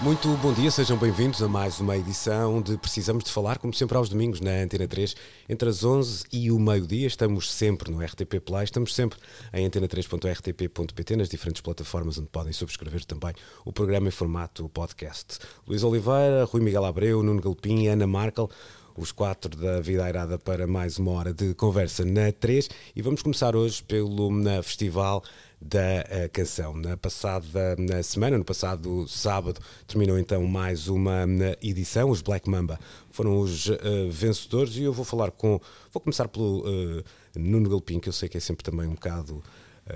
Muito bom dia, sejam bem-vindos a mais uma edição de Precisamos de Falar, como sempre aos domingos na Antena 3, entre as 11 e o meio-dia. Estamos sempre no RTP Play, estamos sempre em antena3.rtp.pt, nas diferentes plataformas onde podem subscrever também o programa em formato podcast. Luís Oliveira, Rui Miguel Abreu, Nuno Galpim, Ana Markel os quatro da Vida Airada para mais uma hora de conversa na 3 e vamos começar hoje pelo na Festival da uh, Canção. Na passada na semana, no passado sábado, terminou então mais uma edição. Os Black Mamba foram os uh, vencedores e eu vou falar com. Vou começar pelo uh, Nuno Galpim, que eu sei que é sempre também um bocado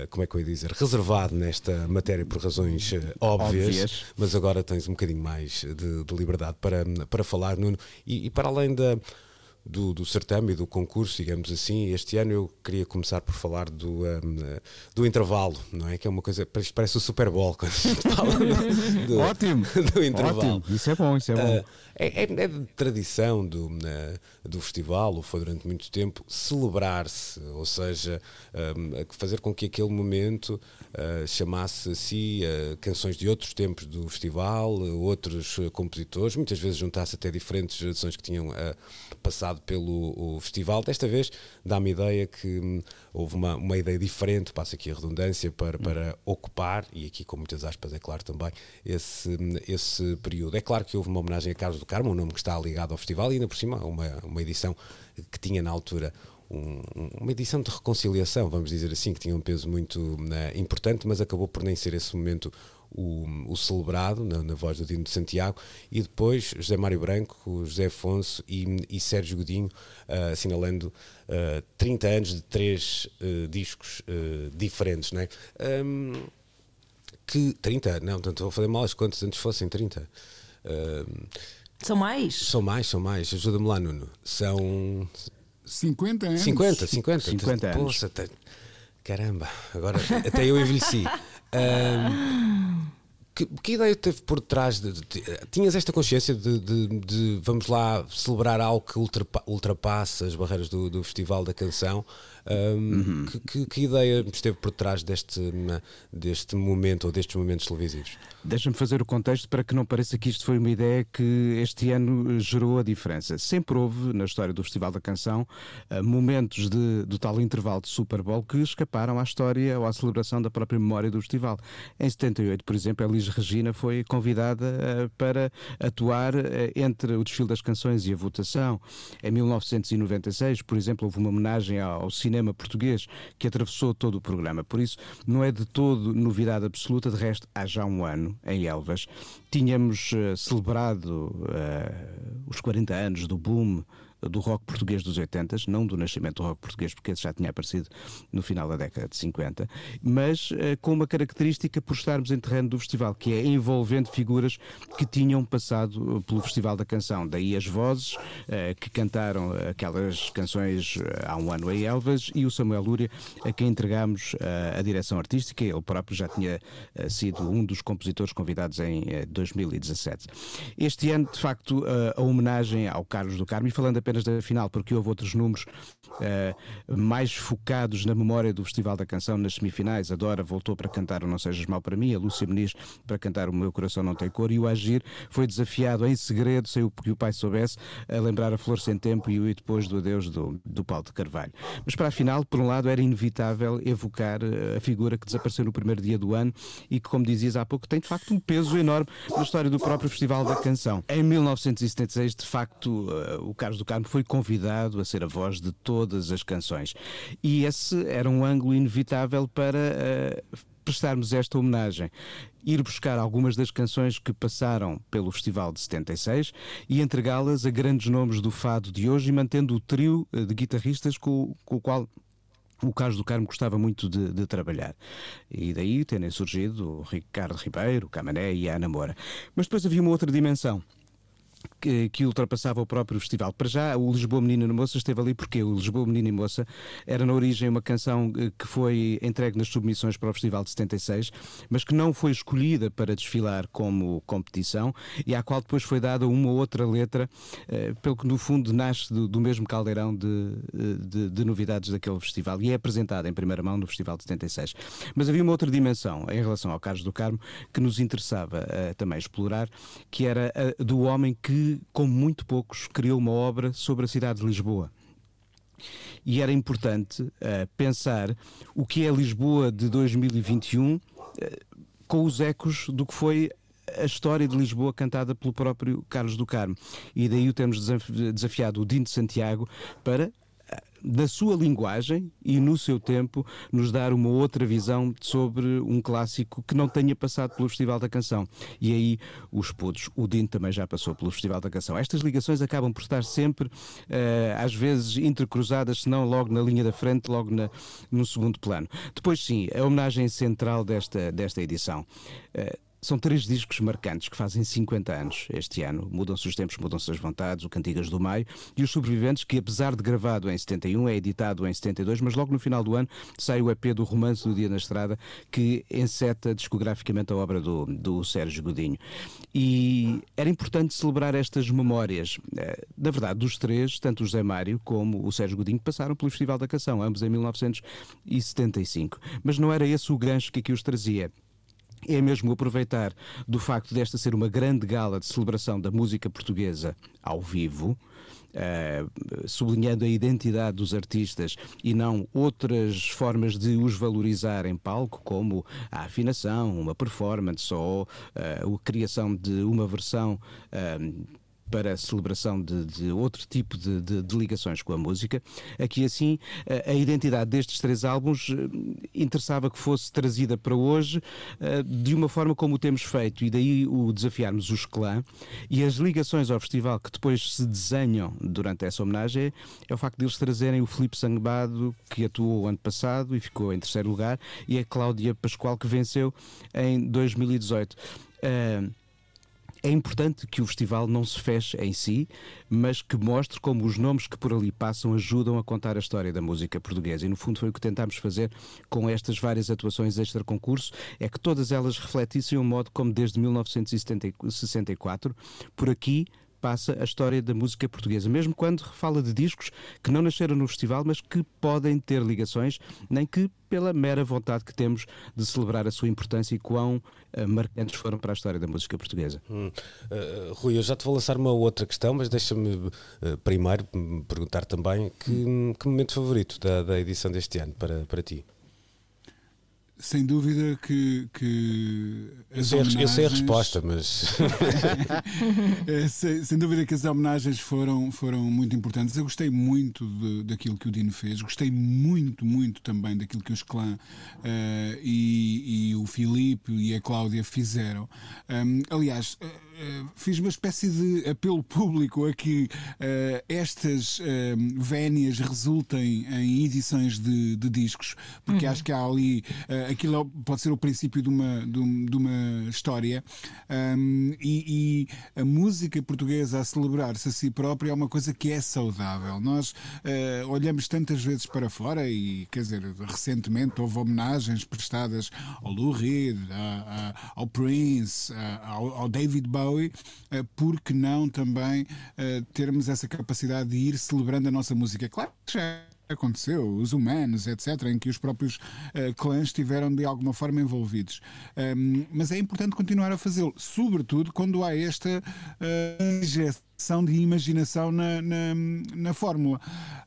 como é que eu ia dizer, reservado nesta matéria por razões óbvias, óbvias. mas agora tens um bocadinho mais de, de liberdade para, para falar, Nuno, e, e para além da do, do certame e do concurso, digamos assim. Este ano eu queria começar por falar do, um, do intervalo, não é? Que é uma coisa, parece o Super Bowl quando a gente fala do, do, ótimo, do intervalo. Ótimo. Isso é bom, isso é bom. Uh, é, é, é, de tradição do, uh, do festival, ou foi durante muito tempo, celebrar-se, ou seja, um, fazer com que aquele momento uh, chamasse a si canções de outros tempos do festival, outros compositores, muitas vezes juntasse até diferentes gerações que tinham passado pelo festival. Desta vez dá-me ideia que hum, houve uma, uma ideia diferente, passa aqui a redundância, para, para ocupar, e aqui com muitas aspas, é claro também, esse, hum, esse período. É claro que houve uma homenagem a Carlos do Carmo, um nome que está ligado ao festival, e ainda por cima uma, uma edição que tinha na altura um, uma edição de reconciliação, vamos dizer assim, que tinha um peso muito uh, importante, mas acabou por nem ser esse momento o, o celebrado na, na, voz do Dino de Santiago e depois José Mário Branco, José Afonso e, e Sérgio Godinho uh, assinalando uh, 30 anos de três uh, discos diferentes, não é? Um, que 30, não, portanto vou fazer mal as contas antes fossem 30. são mais? São mais, são mais. Ajuda-me lá, Nuno. São 50 anos. 50, 50. 50 anos. Poxa, até, caramba, agora até eu envelheci. Um, que, que, ideia teve por trás de, de, de tinhas esta consciência de, de, vamos lá celebrar algo que ultrapa, ultrapassa as barreiras do, do Festival da Canção um, uhum. que, que, que, ideia esteve por trás deste, deste momento ou destes momentos televisivos? Deixa-me fazer o contexto para que não pareça que isto foi uma ideia que este ano gerou a diferença. Sempre houve, na história do Festival da Canção, eh, momentos de, do tal intervalo de Super Bowl que escaparam à história ou à celebração da própria memória do festival. Em 78, por exemplo, a Elis Regina foi convidada eh, para atuar eh, entre o desfile das canções e a votação. Em 1996, por exemplo, houve uma homenagem ao cinema cinema português que atravessou todo o programa. Por isso, não é de todo novidade absoluta. De resto, há já um ano, em Elvas, tínhamos uh, celebrado uh, os 40 anos do boom do rock português dos 80, não do nascimento do rock português, porque esse já tinha aparecido no final da década de 50, mas uh, com uma característica por estarmos em terreno do festival, que é envolvendo figuras que tinham passado pelo Festival da Canção. Daí as vozes uh, que cantaram aquelas canções há um ano em Elvas e o Samuel Lúria, a quem entregámos a direção artística. Ele próprio já tinha sido um dos compositores convidados em 2017. Este ano, de facto, a homenagem ao Carlos do Carmo, e falando apenas apenas da final, porque houve outros números uh, mais focados na memória do Festival da Canção nas semifinais. A Dora voltou para cantar o Não Sejas Mal para Mim, a Lúcia Muniz para cantar O Meu Coração Não Tem Cor e o Agir foi desafiado em segredo, sem que o pai soubesse, a lembrar a Flor Sem Tempo e o Depois do Adeus do, do Paulo de Carvalho. Mas para a final, por um lado, era inevitável evocar eh, a figura que desapareceu no primeiro dia do ano e que, como dizias há pouco, tem de facto um peso enorme na história do próprio Festival da Canção. Em 1976, de facto, uh, o Carlos do Carmo foi convidado a ser a voz de todas as canções. E esse era um ângulo inevitável para uh, prestarmos esta homenagem. Ir buscar algumas das canções que passaram pelo Festival de 76 e entregá-las a grandes nomes do fado de hoje e mantendo o trio eh, de guitarristas com, com o qual o Carlos do Carmo gostava muito de, de, trabalhar. E daí terem surgido o Ricardo Ribeiro, o Camané e a Ana Moura. Mas depois havia uma outra dimensão que, ultrapassava o próprio festival. Para já, o Lisboa Menino e Moça esteve ali porque o Lisboa Menino e Moça era na origem uma canção eh, que foi entregue nas submissões para o Festival de 76, mas que não foi escolhida para desfilar como competição e à qual depois foi dada uma outra letra, eh, pelo que no fundo nasce do, do mesmo caldeirão de, eh, de, de, novidades daquele festival e é apresentada em primeira mão no Festival de 76. Mas havia uma outra dimensão em relação ao Carlos do Carmo que nos interessava também explorar, que era a do homem que que, com muito poucos, criou uma obra sobre a cidade de Lisboa. E era importante uh, pensar o que é Lisboa de 2021 uh, eh, com os ecos do que foi a história de Lisboa cantada pelo próprio Carlos do Carmo. E daí o temos desafiado o Dino de Santiago para na sua linguagem e no seu tempo, nos dar uma outra visão sobre um clássico que não tenha passado pelo Festival da Canção. E aí os putos, o Dino também já passou pelo Festival da Canção. Estas ligações acabam por estar sempre, uh, às vezes, intercruzadas, se não logo na linha da frente, logo na, no segundo plano. Depois, sim, a homenagem central desta, desta edição. Uh, são três discos marcantes que fazem 50 anos este ano. Mudam-se os tempos, mudam-se as vontades, o Cantigas do Maio e os Sobreviventes, que apesar de gravado em 71, é editado em 72, mas logo no final do ano sai o EP do Romance do Dia na Estrada, que enceta discograficamente a obra do, do Sérgio Godinho. E era importante celebrar estas memórias. Eh, na verdade, dos três, tanto o José Mário como o Sérgio Godinho passaram pelo Festival da Canção, ambos em 1975. Mas não era esse o gancho que aqui os trazia é mesmo aproveitar do facto desta ser uma grande gala de celebração da música portuguesa ao vivo. Uh, sublinhando a identidade dos artistas e não outras formas de os valorizar em palco, como a afinação, uma performance ou uh, a criação de uma versão. Uh, para a celebração de, de outro tipo de, de, de, ligações com a música. Aqui, assim, a, a identidade destes três álbuns eh, interessava que fosse trazida para hoje eh, de uma forma como o temos feito, e daí o desafiarmos os clã e as ligações ao festival que depois se desenham durante essa homenagem é o facto de eles trazerem o Filipe Sangbado, que atuou ano passado e ficou em terceiro lugar, e a Cláudia Pascoal, que venceu em 2018. Uh, é importante que o festival não se feche em si, mas que mostre como os nomes que por ali passam ajudam a contar a história da música portuguesa. E no fundo foi o que tentámos fazer com estas várias atuações extra-concurso, é que todas elas refletissem o modo como desde 1964, por aqui, passa a história da música portuguesa, mesmo quando fala de discos que não nasceram no festival, mas que podem ter ligações, nem que pela mera vontade que temos de celebrar a sua importância e quão uh, marcantes foram para a história da música portuguesa. Hum. Uh, Rui, eu já te vou lançar uma outra questão, mas deixa-me uh, primeiro perguntar também que, que momento favorito da, da edição deste ano para, para ti? Sem dúvida que. que eu, sei, homenagens... eu sei a resposta, mas. É, sem, sem, dúvida que as homenagens foram, foram muito importantes. Eu gostei muito de, daquilo que o Dino fez, gostei muito, muito também daquilo que os clã uh, e, e, o Filipe e a Cláudia fizeram. Um, aliás. Uh, fiz uma espécie de apelo público a que uh, estas uh, vénias resultem em edições de, de discos, porque uhum. acho que há ali. Uh, aquilo pode ser o princípio de uma, de, de uma história. Um, e, e, a música portuguesa a celebrar-se a si própria é uma coisa que é saudável. Nós olhamos tantas vezes para fora e, quer dizer, recentemente houve homenagens prestadas ao Lou Reed, a, a, ao Prince, a, ao, ao David Bowie Bowie, eh, porque não também eh, termos essa capacidade de ir celebrando a nossa música? Claro que já aconteceu, os humanos, etc., em que os próprios uh, clãs estiveram de alguma forma envolvidos. Um, mas é importante continuar a fazê-lo, sobretudo quando há esta injeção de imaginação na, na, na fórmula.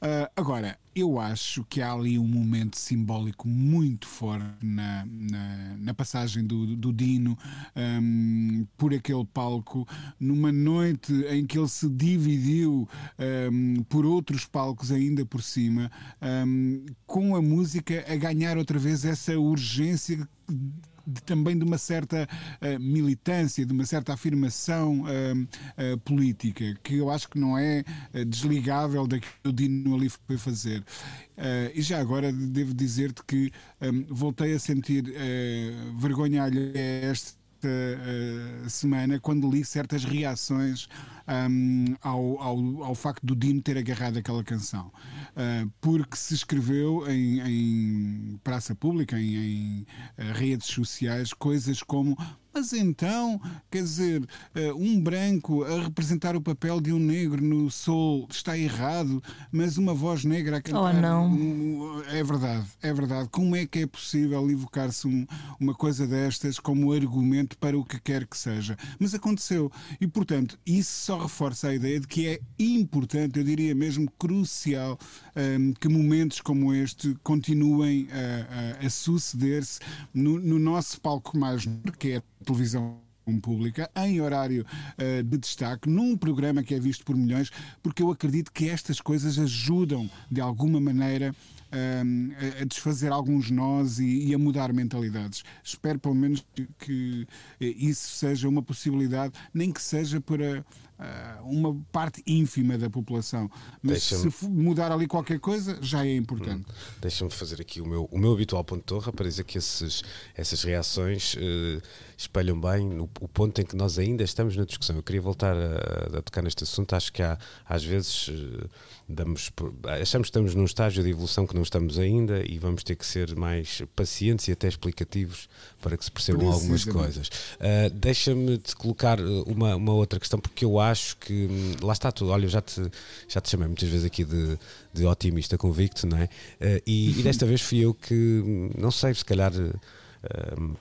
Uh, agora, eu acho que há ali um momento simbólico muito forte na, na, na passagem do, do Dino um, por aquele palco, numa noite em que ele se dividiu um, por outros palcos ainda por cima, um, com a música a ganhar outra vez essa urgência de, também de uma certa uh, militância, de uma certa afirmação uh, política, que eu acho que não é desligável daquilo que o Dino ali foi fazer. e já agora devo dizer-te que um, voltei a sentir vergonha alheia a este uh, semana quando li certas reações um, ao, ao, ao, facto do Dino ter agarrado aquela canção. Uh, porque se escreveu em, em praça pública, em, em uh, redes sociais, coisas como mas então, quer dizer, eh, um branco a representar o papel de um negro no sol está errado, mas uma voz negra a cantar. Oh, não. É verdade, é verdade. Como é que é possível evocar-se um, uma coisa destas como argumento para o que quer que seja? Mas aconteceu. E, portanto, isso só reforça a ideia de que é importante, eu diria mesmo crucial, um, que momentos como este continuem a, a, a suceder-se no, no nosso palco mais, que é televisão pública em horário uh, de destaque, num programa que é visto por milhões, porque eu acredito que estas coisas ajudam de alguma maneira uh, a desfazer alguns nós e, e, a mudar mentalidades. Espero pelo menos que, que isso seja uma possibilidade, nem que seja para uma parte ínfima da população. Mas se mudar ali qualquer coisa, já é importante. Hum. Deixa-me fazer aqui o meu, o meu habitual ponto de torre para dizer que esses, essas reações uh, espelham bem no, o ponto em que nós ainda estamos na discussão. Eu queria voltar a, a tocar neste assunto. Acho que há, às vezes, uh, damos, achamos que estamos num estágio de evolução que não estamos ainda e vamos ter que ser mais pacientes e até explicativos para que se percebam algumas coisas. Uh, Deixa-me te colocar uma, uma outra questão, porque eu acho que hum, lá está tudo. Olha, eu já te, já te chamei muitas vezes aqui de, de otimista convicto, não é? Uh, e, e, desta vez fui eu que, hum, não sei, se calhar.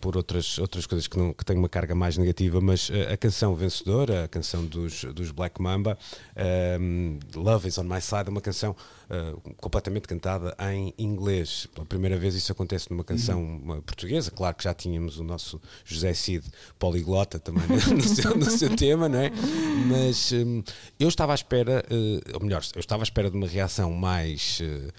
Por outras, outras coisas que, não, que têm uma carga mais negativa, mas uh, a canção vencedora, a canção dos, dos Black Mamba, uh, Love is on My Side, é uma canção uh, completamente cantada em inglês. Pela primeira vez isso acontece numa canção uhum. portuguesa. Claro que já tínhamos o nosso José Cid poliglota também no, seu, no seu, tema, não é? Mas um, eu estava à espera, uh, ou melhor, eu estava à espera de uma reação mais. Uh,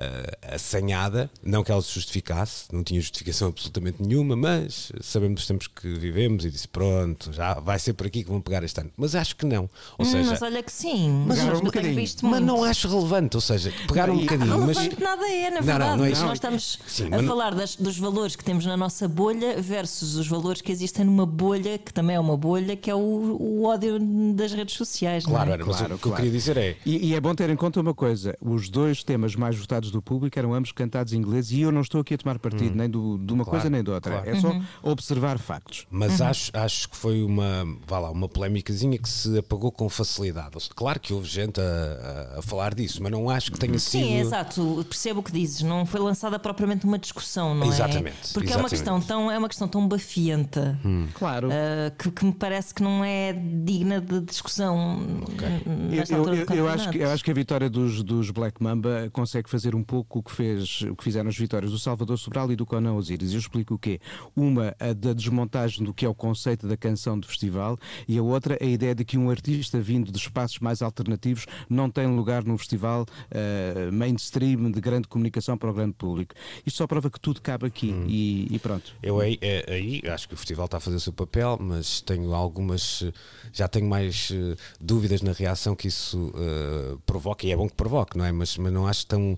uh, assanhada, não que ela se justificasse, não tinha justificação absolutamente nenhuma, mas sabemos dos tempos que vivemos e disse: pronto, já vai ser por aqui que vão pegar este ano. Mas acho que não. Ou hum, seja, mas olha que sim, mas, um bocadinho. mas não acho relevante, ou seja, pegaram um bocadinho. Relevante mas... nada é, na verdade. Não, não, não é Nós estamos sim, a falar das, dos valores que temos na nossa bolha versus os valores que existem numa bolha, que também é uma bolha, que é o, o ódio das redes sociais. Claro, é? era, mas claro, o que claro. eu queria dizer é. E, e é bom ter em conta uma coisa: os dois temas mais votados do público eram ambos cantados em inglês e eu não estou aqui a tomar partido hum. nem do, de uma claro, coisa nem de outra. Claro. É só uhum. observar factos. Mas uhum. acho, acho que foi uma, vá lá, uma polémicazinha que se apagou com facilidade. Claro que houve gente a, a, a falar disso, mas não acho que tenha sido. Sim, exato. Percebo o que dizes. Não foi lançada propriamente uma discussão, não exatamente, é? Porque exatamente. é uma questão tão, é uma questão tão bafienta. Hum. Claro. Uh, que, que, me parece que não é digna de discussão. Okay. Eu, eu, eu, acho que, eu acho que a vitória dos, dos Black Mamba consegue fazer um pouco o que fez, o que fizeram as vitórias do Salvador Sobral e do Conan Osiris. Eu explico o quê? Uma, a da desmontagem do que é o conceito da canção de festival e a outra, a ideia de que um artista vindo de espaços mais alternativos não tem lugar num festival uh, mainstream de grande comunicação para o grande público. Isto só prova que tudo cabe aqui hum. e, e, pronto. Eu aí, é, aí acho que o festival está a fazer o seu papel, mas tenho algumas, já tenho mais uh, dúvidas na reação que isso uh, provoca, e é bom que provoque, não é? Mas, mas não acho tão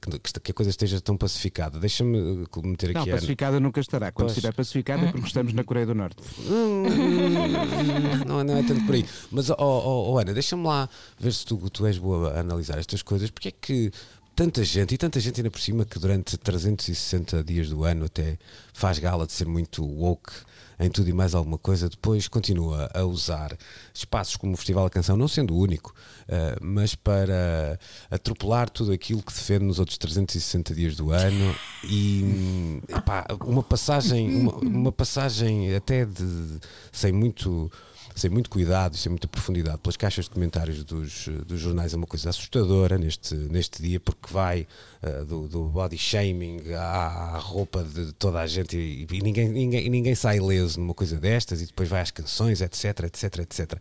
que, que a coisa esteja tão pacificada. Deixa-me eh, meter aqui. Não, pacificada a... nunca estará. Quando pois. estiver pacificada é porque estamos na Coreia do Norte. não, não é tanto por aí. Mas, oh, oh, oh Ana, deixa-me lá ver se tu, tu és boa a analisar estas coisas. Porque é que tanta gente, e tanta gente ainda por cima que durante 360 dias do ano até faz gala de ser muito woke em tudo e mais alguma coisa, depois continua a usar espaços como o Festival da Canção, não sendo o único, uh, mas para atropelar tudo aquilo que defende nos outros 360 dias do ano e epá, uma passagem, uma, uma passagem até de sem muito sem muito cuidado e sem muita profundidade pelas caixas de comentários dos, dos jornais é uma coisa assustadora neste, neste dia, porque vai uh, do, do, body shaming à, à, roupa de toda a gente e, e ninguém, ninguém, ninguém sai ileso numa coisa destas e depois vai às canções, etc, etc, etc.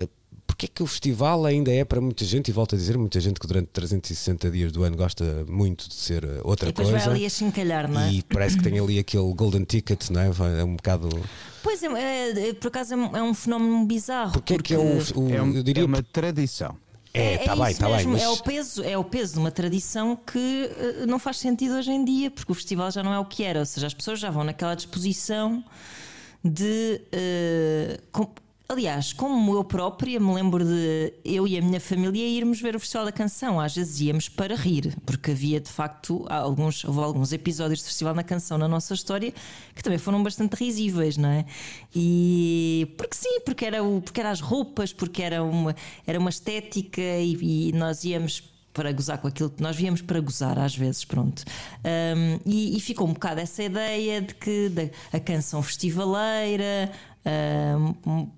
Uh, porque é que o festival ainda é para muita gente, e volto a dizer, muita gente que durante 360 dias do ano gosta muito de ser eh, outra e depois coisa. vai ali a chincalhar, não é? E parece que tem ali aquele golden ticket, não é? É um bocado. Pois é, é, é por acaso é um fenómeno bizarro. Porque, porque... é que é o, o é, um, eu diria, é uma tradição. É, está é, é bem, está bem. Mas... É, o peso, é o peso de uma tradição que uh, não faz sentido hoje em dia, porque o festival já não é o que era, ou seja, as pessoas já vão naquela disposição de. Uh, com, aliás, como eu própria me lembro de eu e a minha família irmos ver o Festival da Canção, às vezes íamos para rir, porque havia de facto alguns, houve alguns episódios do Festival da Canção na nossa história que também foram bastante risíveis, não é? E porque sim, porque era, o, porque era as roupas, porque era uma, era uma estética e, e nós íamos para gozar com aquilo que nós víamos para gozar às vezes, pronto. Um, e, e, ficou um bocado essa ideia de que da, a canção festivaleira, um,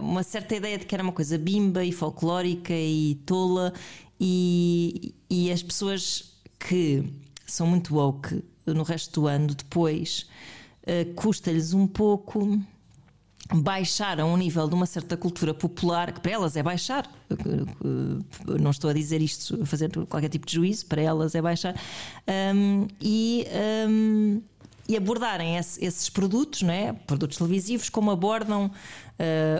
uma certa ideia de que era uma coisa bimba e folclórica e tola, e, e as pessoas que são muito woke no resto do ano depois uh, custa-lhes um pouco baixar a um nível de uma certa cultura popular, que para elas é baixar, não estou a dizer isto a fazer qualquer tipo de juízo, para elas é baixar, um, e, um, e abordarem esse, esses produtos, não é? produtos televisivos, como abordam uh,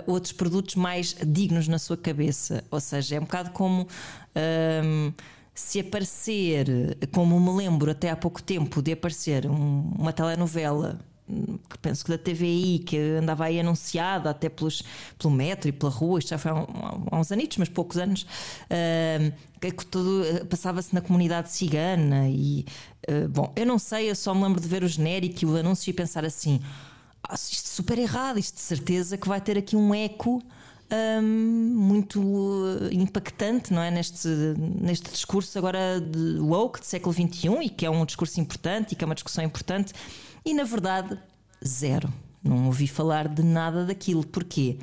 outros produtos mais dignos na sua cabeça. Ou seja, é um bocado como. Um, se aparecer, como me lembro até há pouco tempo de aparecer um, uma telenovela que penso que da TVI, que andava aí anunciada até pelos, pelo metro e pela rua, isto já foi há, há uns anitos, mas poucos anos, uh, que tudo passava-se na comunidade cigana. E uh, bom, eu não sei, eu só me lembro de ver o genérico e o anúncio e pensar assim: ah, isto é super errado, isto de certeza que vai ter aqui um eco. Um, muito impactante não é neste, neste discurso agora de woke do século XXI e que é um discurso importante e que é uma discussão importante e na verdade, zero. Não ouvi falar de nada daquilo. Porquê?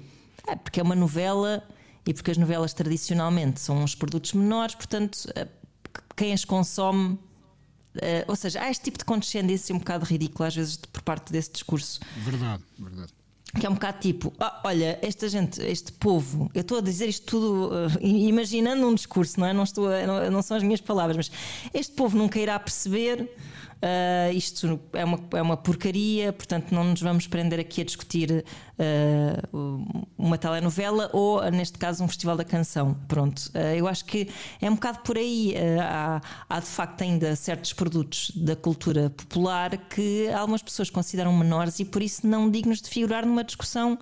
É porque é uma novela e porque as novelas tradicionalmente são uns produtos menores, portanto, eh, quem as consome. Uh, ou seja, há este tipo de condescendência um bocado ridícula às vezes por parte desse discurso. Verdade, verdade. Que é um bocado tipo, ah, olha, esta gente, este povo, eu estou a dizer isto tudo uh, imaginando um discurso, não é? Não, estou a, não, não são as minhas palavras, mas este povo nunca irá perceber Uh, isto é uma, é uma porcaria, portanto, não nos vamos prender aqui a discutir uh, uma telenovela ou, neste caso, um festival da canção. Pronto, uh, eu acho que é um bocado por aí. Há, há, de facto ainda certos produtos da cultura popular que algumas pessoas consideram menores e por isso não dignos de figurar numa discussão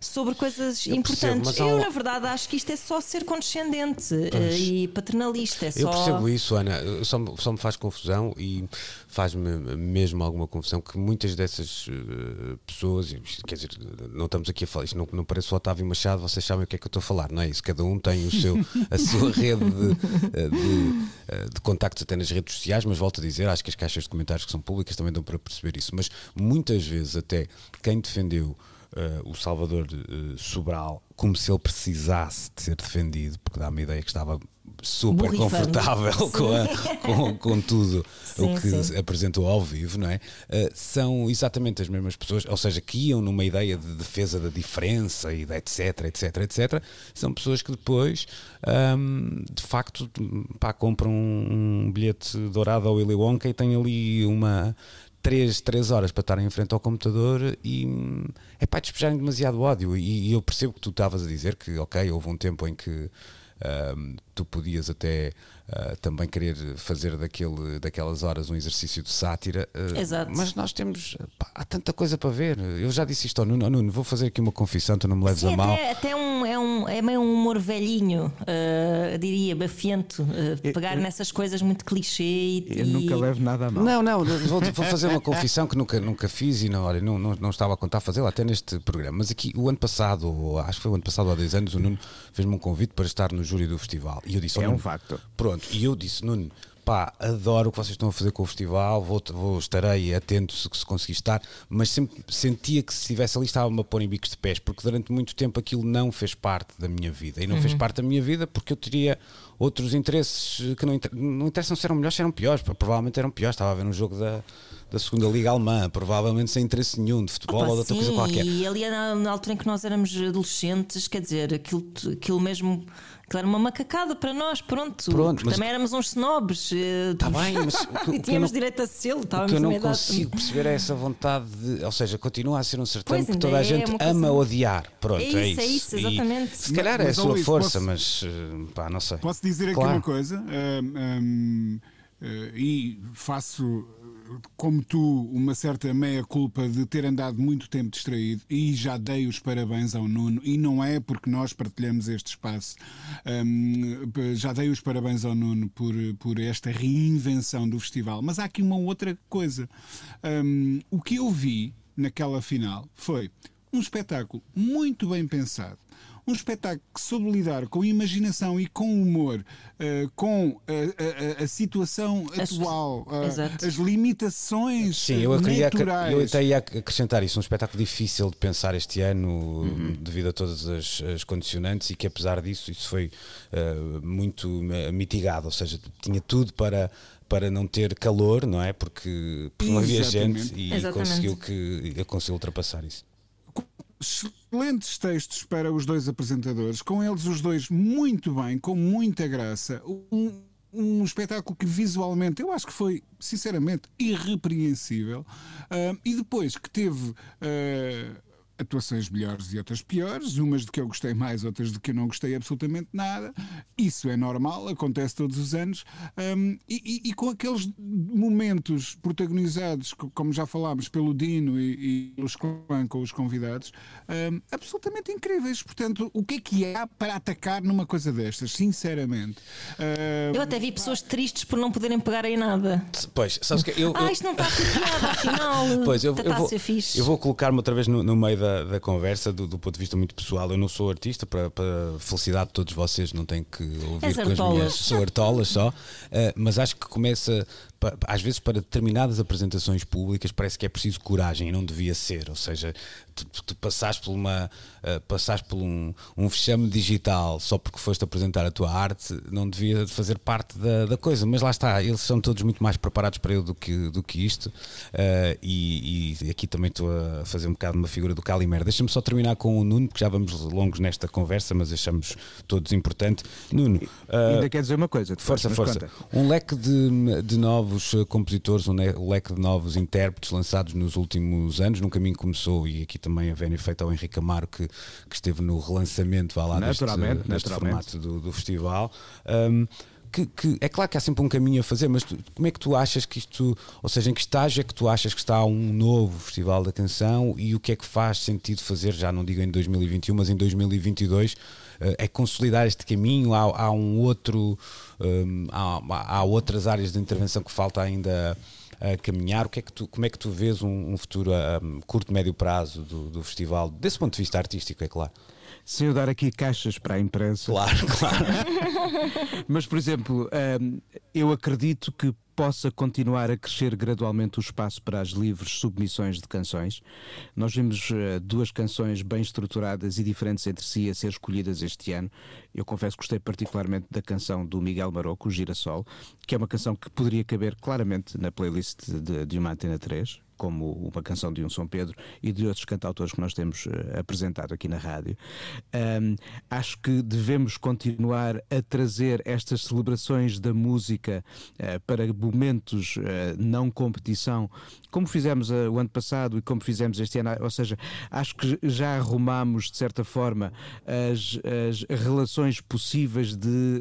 sobre coisas eu importantes. Percebo, eu, na verdade, acho que isto é só ser condescendente uh, e paternalista. É eu percebo isso, Ana. Só, só me faz confusão e faz-me mesmo alguma confusão que muitas dessas uh, pessoas, quer dizer, não estamos aqui a falar, isto não, não parece o Otávio Machado, vocês sabem o que é que eu estou a falar, não é isso? Cada um tem o seu, a sua rede de, eh, de, de contactos até nas redes sociais, mas volto a dizer, acho que as caixas de comentários que são públicas também dão para perceber isso. Mas muitas vezes, até quem defendeu uh, o Salvador uh, Sobral como se ele precisasse de ser defendido, porque dá-me a ideia que estava super confortável com, a, com, com, tudo sim, o que sim. apresentou ao vivo, não é? Uh, são exatamente as mesmas pessoas, ou seja, que iam numa ideia de defesa da diferença e da etc, etc, etc. São pessoas que depois, um, de facto, pá, compram um bilhete dourado ao Willy Wonka e têm ali uma 3, 3 horas para estarem em frente ao computador e é para despejarem demasiado ódio. E, e eu percebo que tu estavas a dizer que, ok, houve um tempo em que um, tu podias até uh, também querer fazer daquele, daquelas horas um exercício de sátira. Uh, Exato. Mas nós temos. Pá, há tanta coisa para ver. Eu já disse isto ao Nuno. Oh, Nuno, vou fazer aqui uma confissão, tu não me leves Sim, a mal. Até, até um, é, um, é meio um humor velhinho, uh, diria, bafiento. pegar eu, nessas coisas muito clichê e. Eu nunca levo nada a mal. Não, não, vou, vou fazer uma confissão que nunca, nunca fiz e não, olha, não, não, não estava a contar fazê-la até neste programa. Mas aqui, o ano passado, acho que foi o ano passado, há 10 anos, o Nuno fez-me um convite para estar no júri do festival. E eu disse: É Nuno, um facto. Pronto, e eu disse: Nuno pá, adoro o que vocês estão a fazer com o festival, vou, vou estarei atento se, se conseguir estar, mas sempre sentia que se estivesse ali estava-me a pôr em bicos de pés, porque durante muito tempo aquilo não fez parte da minha vida. E não fez parte da minha vida porque eu teria outros interesses que não, inter- não interessam se eram melhores, se eram piores, provavelmente eram piores. Estava a ver um jogo da, da segunda Liga Alemã, provavelmente sem interesse nenhum de futebol Opa, ou de outra sim, coisa qualquer. E ali era na altura em que nós éramos adolescentes, quer dizer, aquilo, aquilo mesmo. Aquilo era uma macacada para nós, pronto. Pronto, mas- também éramos uns snobs. eh, Está bem, mas e tínhamos não- direito a selo, O que eu não consigo perceber é essa vontade de. Ou seja, continua a ser um certame Pois, que toda a é gente uma coisa- ama odiar. Pronto, É é, isso, isso. é isso, E exatamente. se calhar Mas, é a mas, sua Luís, força, posso- mas eh, pá, não sei. Posso dizer aqui Claro. uma coisa? Ahm, ahm, eh, e faço, como tu, uma certa meia-culpa de ter andado muito tempo distraído e já dei os parabéns ao Nuno. E não é porque nós partilhamos este espaço. Ahm, já dei os parabéns ao Nuno por, por esta reinvenção do festival. Mas há aqui uma outra coisa. Ahm, o que eu vi naquela final foi um espetáculo muito bem pensado um espetáculo que soube lidar com imaginação e com humor, eh, com a, a- a- a situação As- atual, eh, Exato. as limitações Sim, eu eh, queria, naturais. eu até ia acrescentar isso, um espetáculo difícil de pensar este ano devido a todas as, as condicionantes e que apesar disso isso foi eh, muito eh, mitigado, ou seja, tinha tudo para para não ter calor, não é? Porque, porque não havia gente e Exatamente. conseguiu que conseguiu ultrapassar isso. Excelentes textos para os dois apresentadores, com eles os dois muito bem, com muita graça. Um, um espetáculo que visualmente eu acho que foi, sinceramente, irrepreensível. Ah, e depois que teve. ah, Atuações melhores e outras piores, umas de que eu gostei mais, outras de que eu não gostei absolutamente nada. Isso é normal, acontece todos os anos. Hum, e, e- e com aqueles momentos protagonizados, co- como já falámos, pelo Dino e, e pelos clã com os convidados, hum, absolutamente incríveis. Portanto, o que é que há para atacar numa coisa destas, sinceramente? Hum, Eu até vi pessoas tristes por não poderem pegar em nada. Pois, sabes que eu, Ah, eu- isto não está copiado, afinal. Pois, eu, eu vou, a eu vou colocar-me outra vez no, no meio da, da conversa, do, do ponto de vista muito pessoal. Eu não sou artista, para, para felicidade de todos vocês, não tenho que ouvir És com as minhas. Sou artolas só, eh, mas acho que começa, às vezes, para determinadas apresentações públicas, parece que é preciso coragem e não devia ser. Ou seja, tu, tu passaste por, uma, eh, passaste por um, um vexame digital só porque foste apresentar a tua arte, não devia fazer parte da, da coisa. Mas lá está, eles são todos muito mais preparados para eu do que, do que isto. eh, e, e aqui também estou a fazer um bocado uma figura do Calimero. Deixa-me só terminar com o Nuno, porque já vamos longos nesta conversa, mas achamos todos importante. Nuno, eh, Ainda quer dizer uma coisa. Força, força. conta. Um leque de, de novos eh, compositores, um, leque de novos intérpretes lançados nos últimos anos. Num caminho começou, e aqui também a vénia feita ao Henrique Amaro, que, que esteve no relançamento vá lá, deste, Naturalmente, deste formato do, do festival. Um, que, que- é claro que há sempre um caminho a fazer, mas tu- como é que tu achas que isto, ou seja, em que estágio é que tu achas que está um novo Festival da Canção e o que é que faz sentido fazer, já não digo em 2021, mas em 2022, eh, é consolidar este caminho? Há, há um outro, hum, há, há outras áreas de intervenção que falta ainda a caminhar? O que é que tu, como é que tu vês um, um futuro a um, curto, médio prazo do, do festival, desse ponto de vista artístico, é claro? Sem eu dar aqui caixas para a imprensa. Claro, claro. Mas, por exemplo, hum, eu acredito que possa continuar a crescer gradualmente o espaço para as livres submissões de canções. Nós vimos eh, duas canções bem estruturadas e diferentes entre si a ser escolhidas este ano. Eu confesso que gostei particularmente da canção do Miguel Maroco, Girassol, que é uma canção que poderia caber claramente na playlist de, de uma Antena 3 como uma canção de um São Pedro e de outros cantautores que nós temos eh, apresentado aqui na rádio. Ahm, acho que devemos continuar a trazer estas celebrações da música eh, para momentos eh, não competição, como fizemos eh, o ano passado e como fizemos este ano. Ou seja, acho que já arrumamos, de certa forma, as, as relações possíveis de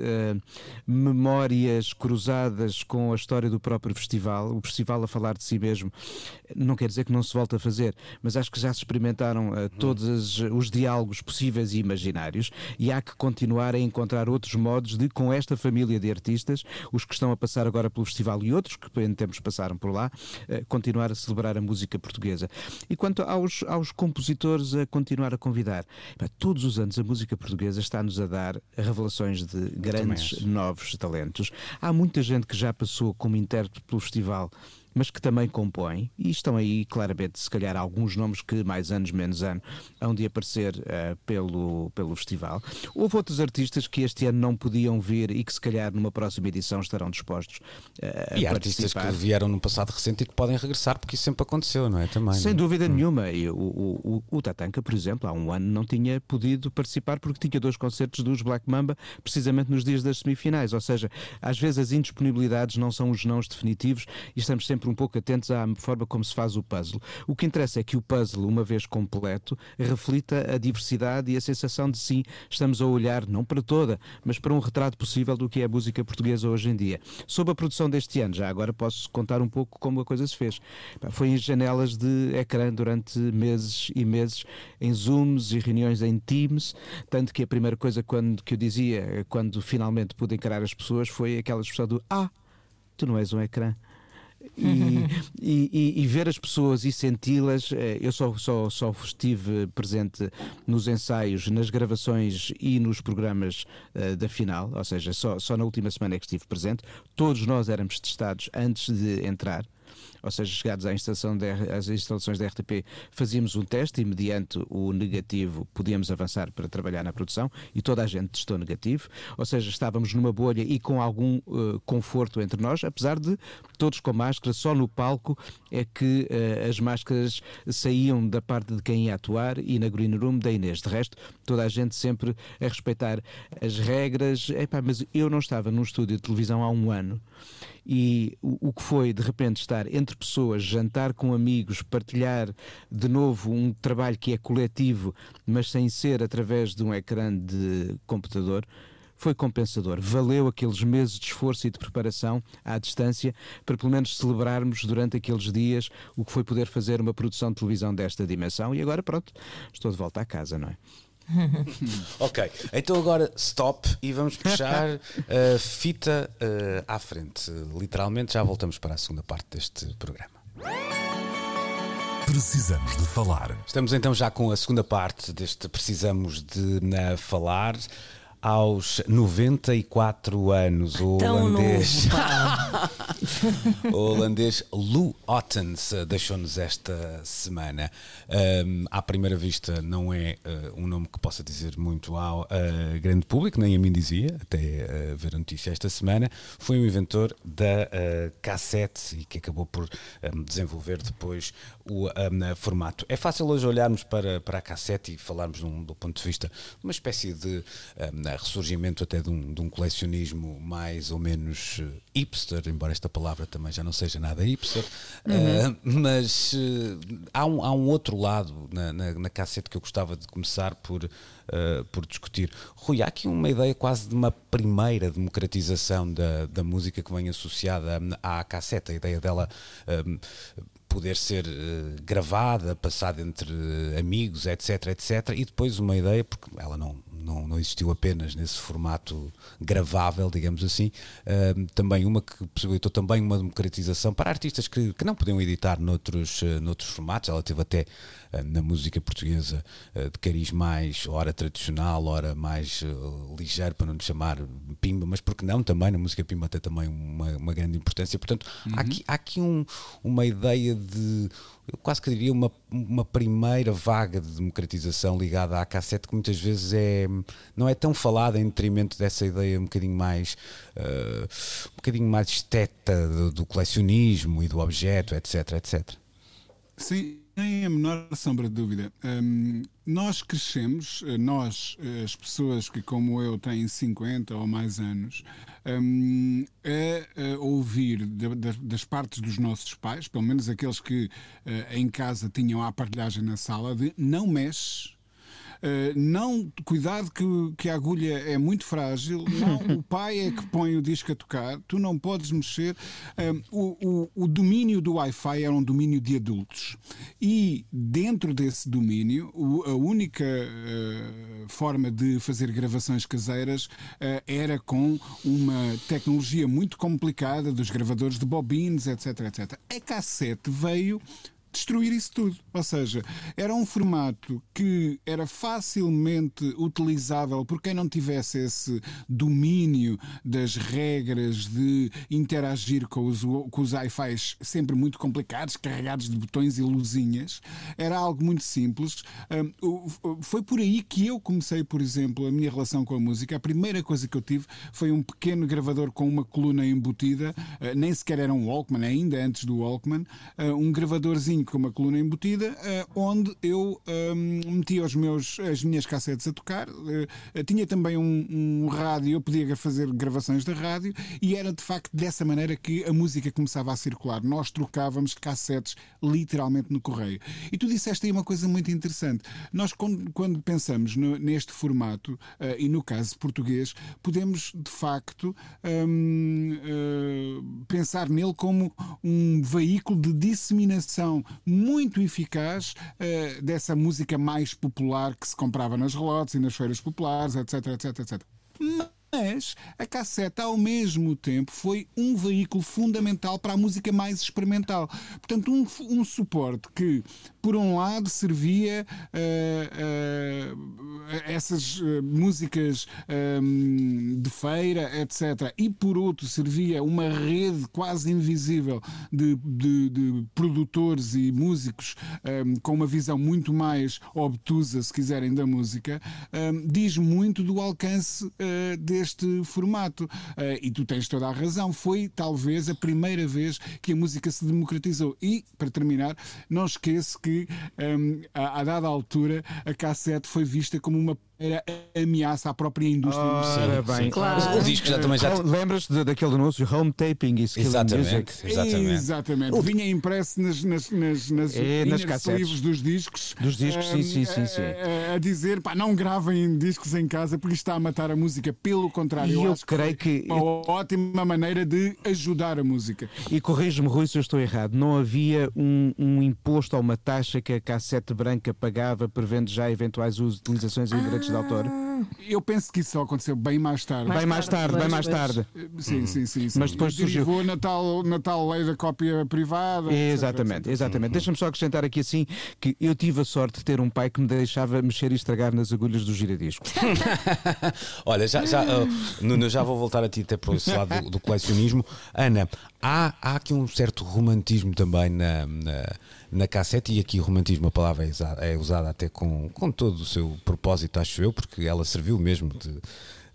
memórias cruzadas com a história do próprio festival. O festival a falar de si mesmo Não quer dizer que não se volte a fazer, mas acho que já se experimentaram uh, todos os diálogos possíveis e imaginários e há que continuar a encontrar outros modos de, com esta família de artistas, os que estão a passar agora pelo festival e outros que em tempos passaram por lá, uh, continuar a celebrar a música portuguesa. E quanto aos, aos compositores a continuar a convidar, todos os anos a música portuguesa está-nos a dar revelações de grandes novos talentos. Há muita gente que já passou como intérprete pelo festival mas que também compõem, e estão aí claramente, se calhar, alguns nomes que mais anos, menos ano, hão de aparecer uh, pelo, pelo festival. Houve outros artistas que este ano não podiam vir e que, se calhar, numa próxima edição estarão dispostos uh, a E artistas que vieram no passado recente e que podem regressar, porque isso sempre aconteceu, não é? Também, Sem não? É? dúvida hum. nenhuma. E o, o, o, Tatanka, por exemplo, há um ano não tinha podido participar porque tinha dois concertos dos Black Mamba precisamente nos dias das semifinais. Ou seja, às vezes as indisponibilidades não são os nãos definitivos e estamos sempre sempre um pouco atentos à forma como se faz o puzzle. O que interessa é que o puzzle, uma vez completo, reflita a diversidade e a sensação de sim, estamos a olhar não para toda, mas para um retrato possível do que é a música portuguesa hoje em dia. Sob a produção deste ano, já agora posso contar um pouco como a coisa se fez. Foi em janelas de ecrã durante meses e meses, em Zooms e reuniões em Teams, tanto que a primeira coisa quando, que eu dizia, quando finalmente pude encarar as pessoas, foi aquela expressão do Ah, tu não és um ecrã. E, e, e, ver as pessoas e senti-las. Eh, eu só, só, só estive presente nos ensaios, nas gravações e nos programas uh, da final, ou seja, só, só na última semana é que estive presente. Todos nós éramos testados antes de entrar ou seja, chegados à instalação de, às instalações da RTP, fazíamos um teste e, mediante o negativo, podíamos avançar para trabalhar na produção e toda a gente testou negativo, ou seja, estávamos numa bolha e com algum uh, conforto entre nós, apesar de todos com máscara, só no palco é que uh, as máscaras saíam da parte de quem ia atuar e na Green Room da Inês. De resto, toda a gente sempre a respeitar as regras. Epá, mas eu não estava num estúdio de televisão há um ano e o, o, que foi de repente estar entre pessoas, jantar com amigos, partilhar de novo um trabalho que é coletivo, mas sem ser através de um ecrã de computador. Foi compensador. Valeu aqueles meses de esforço e de preparação à distância para pelo menos celebrarmos durante aqueles dias o que foi poder fazer uma produção de televisão desta dimensão. E agora, pronto, estou de volta à casa, não é? Ok, então agora stop e vamos puxar a fita uh, à frente. Literalmente, já voltamos para a segunda parte deste programa. Precisamos de falar. Estamos então já com a segunda parte deste Precisamos de uh, falar aos 94 anos. O Tão holandês, novo, o holandês Lou Ottens eh, deixou-nos esta semana. Um, à primeira vista, não é uh, um nome que possa dizer muito ao uh, grande público, nem a mim dizia, até uh, ver a notícia esta semana. Foi um inventor da cassete e que acabou por um, desenvolver depois o um, formato. É fácil hoje olharmos para, para a cassete e falarmos num, do ponto de vista de uma espécie de ressurgimento até de um, de um, colecionismo mais ou menos uh, hipster, embora esta palavra também já não seja nada hipster, uhum. uh, mas uh, há, um, há um outro lado na, na, na cassete que eu gostava de começar por, por discutir. Rui, há aqui uma ideia quase de uma primeira democratização da, da música que vem associada à cassete, a ideia dela poder ser uh, gravada, passada entre amigos, etc, etc, e depois uma ideia, porque ela não, não, não existiu apenas nesse formato gravável, digamos assim, uh, também uma que possibilitou também uma democratização para artistas que, que não podiam editar noutros, uh, noutros formatos. Ela teve até uh, na música portuguesa de cariz mais, ora tradicional, ora mais ligeiro, para não lhe chamar pimba, mas porque não também, na música pimba tem também uma, uma grande importância. Portanto, uhum. há aqui, há aqui um, uma ideia de eu quase que diria uma, uma primeira vaga de democratização ligada à cassete que muitas vezes é, não é tão falada em detrimento dessa ideia um bocadinho mais uh, um bocadinho mais esteta do, do colecionismo e do objeto, etc, etc. Sim, nem a menor sombra de dúvida. Um, nós crescemos, eh, nós, eh, as pessoas que, como eu, têm 50 ou mais anos, um, a, a, ouvir de, de, das partes dos nossos pais, pelo menos aqueles que uh, em casa tinham a aparelhagem na sala, de não mexe não, cuidado que, que a agulha é muito frágil, não, o pai é que põe o disco a tocar, tu não podes mexer. Uh, o, o, o, domínio do Wi-Fi era um domínio de adultos. E dentro desse domínio, a única uh, forma de fazer gravações caseiras era com uma tecnologia muito complicada dos gravadores de bobines, etc, etc. A cassete veio destruir isso tudo. Ou seja, era um formato que era facilmente utilizável por quem não tivesse esse domínio das regras de interagir com os, com os Wi-Fi sempre muito complicados, carregados de botões e luzinhas. Era algo muito simples. Foi por aí que eu comecei, por exemplo, a minha relação com a música. A primeira coisa que eu tive foi um pequeno gravador com uma coluna embutida, ah, nem sequer era um Walkman, ainda antes do Walkman, ah, um gravadorzinho com uma coluna embutida, uh, onde eu um, metia os meus, as minhas cassetes a tocar. Uh, tinha também um, um, rádio, eu podia fazer gravações da rádio, e era de facto dessa maneira que a música começava a circular. Nós trocávamos cassetes literalmente no correio. E tu disseste aí uma coisa muito interessante. Nós, quando, quando pensamos no, neste formato, uh, e no caso português, podemos de facto um, pensar nele como um veículo de disseminação muito eficaz uh, dessa música mais popular que se comprava nas relotes e nas feiras populares, etc, etc, etc. Mas a cassete, ao mesmo tempo, foi um veículo fundamental para a música mais experimental. Portanto, um, um suporte que, por um lado, servia uh, uh, essas uh, músicas um, de feira, etc., e por outro, servia uma rede quase invisível de, de, de produtores e músicos um, com uma visão muito mais obtusa, se quiserem, da música, um, diz muito do alcance deste este formato. Uh, e tu tens toda a razão. Foi talvez a primeira vez que a música se democratizou. E, para terminar, não esqueço que um, a, a dada altura a cassete foi vista como uma era ameaça à própria indústria Ora, bem. Claro. O disco já também já. Lembras-te daquele anúncio Home Taping e Exatamente. Exatamente. Exatamente. Vinha impresso nas, nas, nas, nas, é, nas cassetes. dos discos. Dos discos, sim, sim, sim. sim. A, a, dizer, pá, não gravem discos em casa porque está a matar a música. Pelo contrário, e eu, eu acho creio que. Uma ótima maneira de ajudar a música. E corrijo-me, Rui, se eu estou errado. Não havia um, um imposto ou uma taxa que a cassete branca pagava prevendo já eventuais utilizações em direitos de autor? Eu penso que isso só aconteceu bem mais tarde. bem mais tarde, bem mais tarde. Sim, sim, sim, sim. Mas depois surgiu. na tal, na tal lei da cópia privada. Exatamente, etc, etc. exatamente. Deixa-me só acrescentar aqui assim que eu tive a sorte de ter um pai que me deixava mexer e estragar nas agulhas do giradisco. Olha, já, já, uh, Nuno, já vou voltar a ti até para esse lado do, do colecionismo. Ana, há, há aqui um certo romantismo também na, na na cassete, e aqui romantismo, a palavra é usada, é usada até com, com todo o seu propósito, acho eu, porque ela serviu mesmo de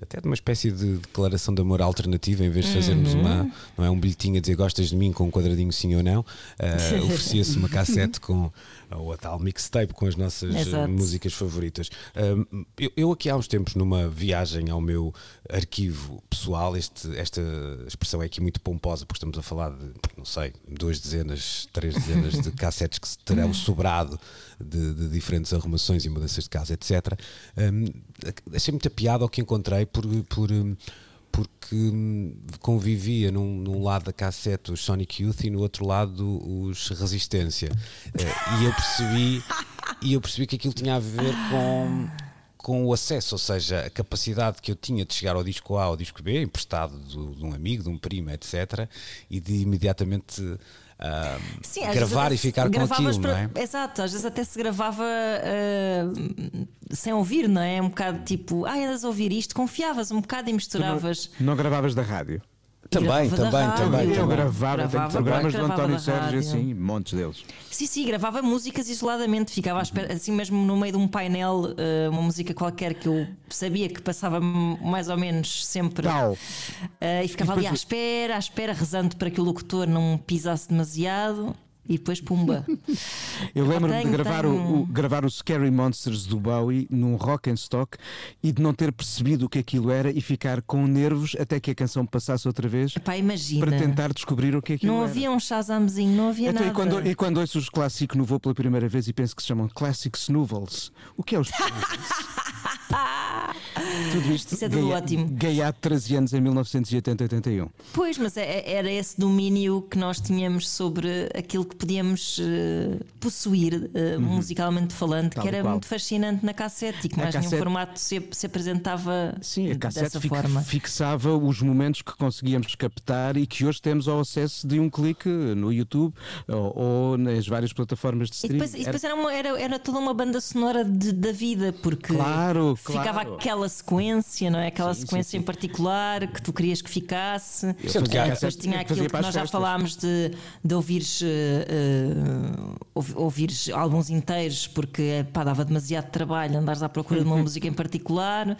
até de uma espécie de declaração de amor alternativa, em vez de fazermos uhum. uma, não é, um bilhetinho a dizer gostas de mim com um quadradinho sim ou não, uh, oferecia-se uma cassete com ou a tal mixtape com as nossas Exato. músicas favoritas. Uh, eu, eu, aqui há uns tempos, numa viagem ao meu arquivo pessoal, este, esta expressão é aqui muito pomposa, porque estamos a falar de, não sei, duas dezenas, três dezenas de cassetes que terão sobrado de, de, diferentes arrumações e mudanças de casa, etc. Um, achei muita piada ao que encontrei por. por porque convivia num, num, lado da cassete os Sonic Youth e no outro lado os Resistência. Uh, e eu percebi e eu percebi que aquilo tinha a ver com com o acesso, ou seja, a capacidade que eu tinha de chegar ao disco A ao disco B, emprestado de, de um amigo, de um primo, etc., e de imediatamente Sim, gravar e ficar com aquilo, para... não é? Exato, às vezes até se gravava uh, sem ouvir, não é? Um bocado tipo, ah, andas a ouvir isto, confiavas um bocado e misturavas. Não, não gravavas da rádio? Também, também, também. Eu gravava, gravava programas do António Sérgio, assim, montes deles. Sim, sim, gravava músicas isoladamente, ficava à espera, assim mesmo no meio de um painel, eh, uma música qualquer que eu sabia que passava mais ou menos sempre. Tal. Uh, e ficava e ali à espera, à espera, rezando para que o locutor não pisasse demasiado. E depois pumba. Eu lembro-me de gravar, tenho- o, gravar o Scary Monsters do Bowie num rock and stock e de não ter percebido o que aquilo era e ficar com nervos até que a canção passasse outra vez Pá, imagina. para tentar descobrir o que aquilo Não era. havia um Shazamzinho, não havia Então, nada. e, quando, e quando ouço os Classic Nouveau pela primeira vez e penso que se chamam Classic Snoovels, o que é os Tudo isto Isso é tudo ótimo. gaiado 13 anos em 1980-81. Pois, mas é- é- era esse domínio que nós tínhamos sobre aquilo que podíamos eh, possuir eh, musicalmente falando, Uhum. Tal que e era muito fascinante na cassete e que A mais nenhum cassete- formato se, se apresentava Sim, a cassete dessa fi- forma. fixava os momentos que conseguíamos captar e que hoje temos ao acesso de um clique no YouTube ou, ou nas várias plataformas de E streaming. depois, e depois era, uma- era, era toda uma banda sonora de- da vida, porque Claro, ficava claro. aquela sequência, não é? Aquela Sim, sim, sequência sim. em particular que tu querias que ficasse. Que Eh, há- depois tinha fazia aquilo que nós já festas. falámos de, de ouvires, eh, eh, ouv- ouvires álbuns inteiros, porque pá, dava demasiado trabalho andares à procura de uma música em particular.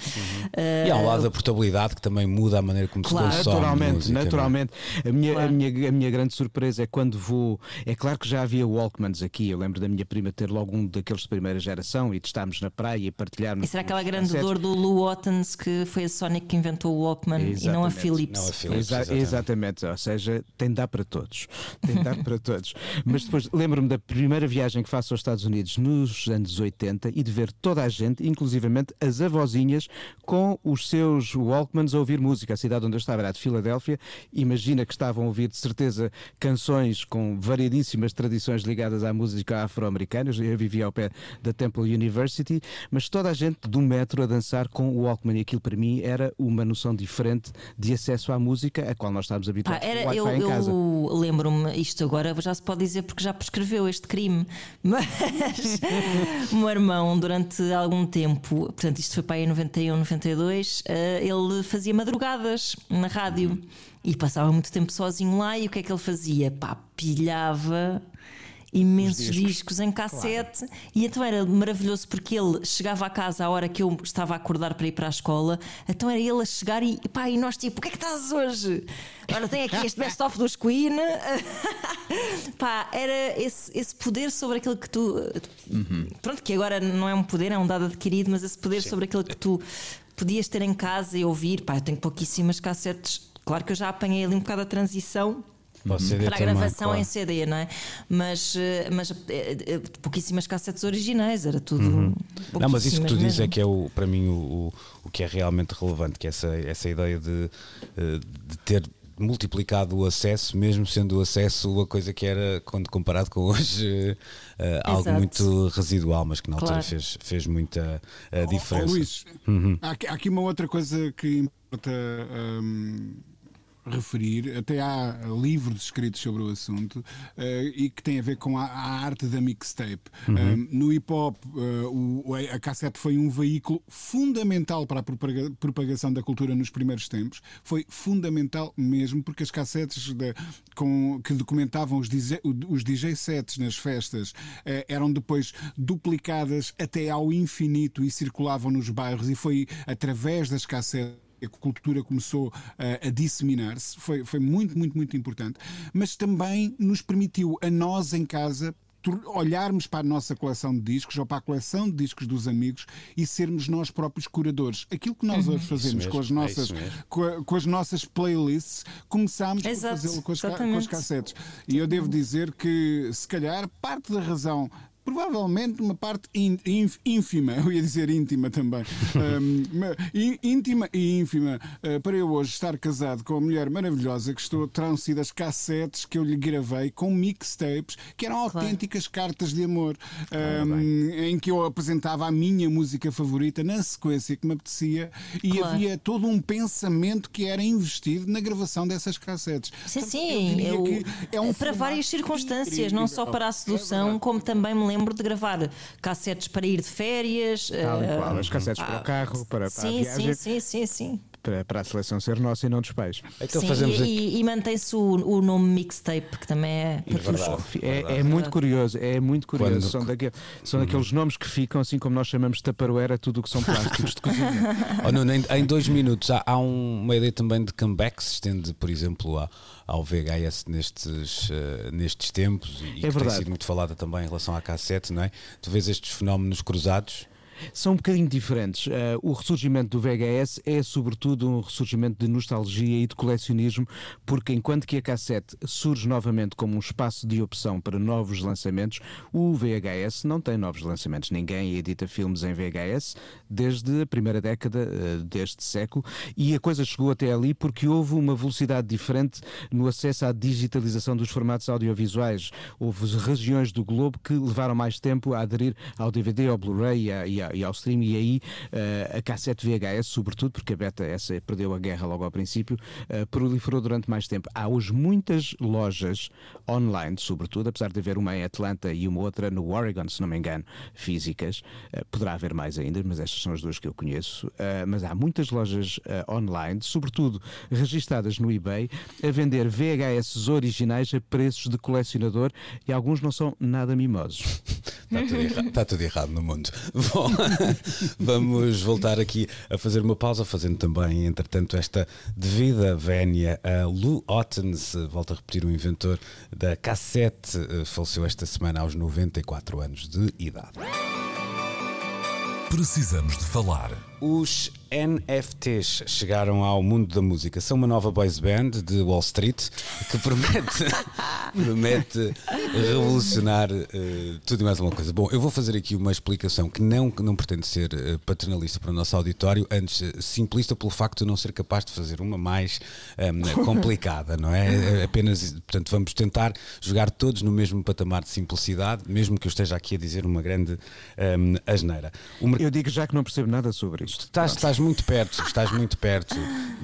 Eh, E há um lado da portabilidade que também muda a maneira como Claro. se consome Naturalmente, música, é? naturalmente. A minha, Claro. a, minha, a minha grande surpresa é quando vou. É claro que já havia Walkmans aqui. Eu lembro da minha prima ter logo um daqueles de primeira geração e de estarmos na praia e partilharmos. e será aquela grande dor do Lou Ottens que foi a Sonic que inventou o Walkman e não a Exatamente. Philips? Não a Philips, Exa- exatamente. exatamente. ou seja, tem de dar para todos. Tem de dar para todos. Mas depois lembro-me da primeira viagem que faço aos Estados Unidos nos anos 80 e de ver toda a gente, inclusivamente as avózinhas, com os seus Walkmans a ouvir música. A cidade onde eu estava era de Filadélfia. Imagina que estavam a ouvir de certeza canções com variedíssimas tradições ligadas à música afro-americana. Eu vivia ao pé da Temple University, mas toda a gente do metro a dançar com o Walkman. E aquilo para mim era uma noção diferente de acesso à música a qual nós estávamos Pá, habituados. era, com o eu eu lembro-me, isto agora já se pode dizer porque já prescreveu este crime, mas o meu irmão, durante algum tempo, portanto, isto foi para aí em 91, 92, eh, ele fazia madrugadas na rádio e passava muito tempo sozinho lá. E o que é que ele fazia? Pá, pilhava imensos discos. em cassete. E então era maravilhoso porque ele chegava a casa à hora que eu estava a acordar para ir para a escola. Então era ele a chegar e pá, e nós tipo, o que é que estás hoje? Ora tem aqui este best-of dos Queen. Pá, era esse, esse poder sobre aquilo que tu pronto, que agora não é um poder, é um dado adquirido mas esse poder sobre aquilo que tu podias ter em casa e ouvir, pá, eu tenho pouquíssimas cassetes. Claro que eu já apanhei ali um bocado a transição Para o CD para a também, gravação claro. em CD, não é? Mas, eh, mas eh, eh, pouquíssimas cassetes originais, era tudo. Uhum. Não, mas isso que tu dizes é que é o, para mim o, o, o que é realmente relevante, que é essa, essa ideia de, de ter multiplicado o acesso, mesmo sendo o acesso a coisa que era, quando comparado com hoje, eh, algo muito residual, mas que na altura Claro. fez, fez muita Ó, diferença. ó, Luís, Uhum. há, aqui- há aqui uma outra coisa que importa hum, referir. Até há livros escritos sobre o assunto eh, e que tem a ver com a, a arte da mixtape. Um, no hip hop, eh, o- a cassete foi um veículo fundamental para a propaga- propagação da cultura nos primeiros tempos. Foi fundamental mesmo, porque as cassetes de- com- que documentavam os DJ, os DJ sets nas festas eh, eram depois duplicadas até ao infinito e circulavam nos bairros, e foi através das cassetes a cultura começou eh, a disseminar-se, foi, foi muito, muito, muito importante, mas também nos permitiu a nós em casa olharmos para a nossa coleção de discos ou para a coleção de discos dos amigos e sermos nós próprios curadores. Aquilo que nós hoje fazemos mesmo, com, as é nossas, mesmo. com, a- com as nossas playlists, começámos Exato, a fazê-lo com, com as cassetes. E eu devo dizer que, se calhar, parte da razão. Provavelmente uma parte ín- ínf- ínfima, eu ia dizer íntima também, um, íntima e ínfima, uh, para eu hoje estar casado com uma mulher maravilhosa que estou terão sido as cassetes que eu lhe gravei com mixtapes que eram autênticas cartas de amor, um, em que eu apresentava a minha música favorita na sequência que me apetecia e Claro. havia todo um pensamento que era investido na gravação dessas cassetes. Sim, Portanto, sim, eu eu- é um para várias circunstâncias, não só incrível. para a É sedução, verdade. como também me lembro de gravar cassetes para ir de férias. Tal e eh, qual, as cassetes para o carro, para, para a viagem. sim, sim, sim, sim. Para, para a seleção ser nossa e não dos pais. Então Sim, fazemos e, aqui. e- mantém-se o, o nome mixtape, que também é verdade. patucho. É, é muito curioso, é muito curioso. Quando- São, daquele- são daqueles nomes que ficam, assim como nós chamamos de taparoeira, tudo o que são plásticos de cozinha. Oh, Nuno, em, em dois minutos há, há um- uma ideia também de comeback que se estende, por exemplo, a- ao VHS nestes, eh, nestes tempos e que tem verdade. sido muito falada também em relação à cassete, não é? Tu vês estes fenómenos cruzados? São um bocadinho diferentes. Uh, o ressurgimento do VHS é, sobretudo, um ressurgimento de nostalgia e de colecionismo, porque enquanto que a cassete surge novamente como um espaço de opção para novos lançamentos, o VHS não tem novos lançamentos. Ninguém edita filmes em VHS desde a primeira década uh, deste século e a coisa chegou até ali porque houve uma velocidade diferente no acesso à digitalização dos formatos audiovisuais. Houve regiões do globo que levaram mais tempo a aderir ao DVD, ao Blu-ray e, e e ao stream, e aí eh, a cassete VHS, sobretudo, porque a beta essa perdeu a guerra logo ao princípio, eh, proliferou durante mais tempo. Há hoje muitas lojas online, sobretudo, apesar de haver uma em Atlanta e uma outra no Oregon, se não me engano, físicas. Eh, poderá haver mais ainda, mas estas são as duas que eu conheço. Mas há muitas lojas online, sobretudo registadas no eBay, a vender VHS originais a preços de colecionador e alguns não são nada mimosos. Está tudo, erra- está tudo errado no mundo. Bom, vamos voltar aqui a fazer uma pausa, fazendo também, entretanto, esta devida vénia a Lou Ottens, eh, volto a repetir, o inventor da cassete, eh, faleceu esta semana aos 94 anos de idade. Precisamos de falar. Os NFTs chegaram ao mundo da música. São uma nova boys band de Wall Street que promete, promete revolucionar eh, tudo e mais alguma coisa. Bom, eu vou fazer aqui uma explicação que não, que não pretende ser eh, paternalista para o nosso auditório, antes eh, simplista pelo facto de não ser capaz de fazer uma mais ehm, complicada, não é? É Apenas, portanto, vamos tentar jogar todos no mesmo patamar de simplicidade, mesmo que eu esteja aqui a dizer uma grande ehm, asneira. Mercado Eu digo já que não percebo nada sobre isto. Estás, estás muito perto, estás muito perto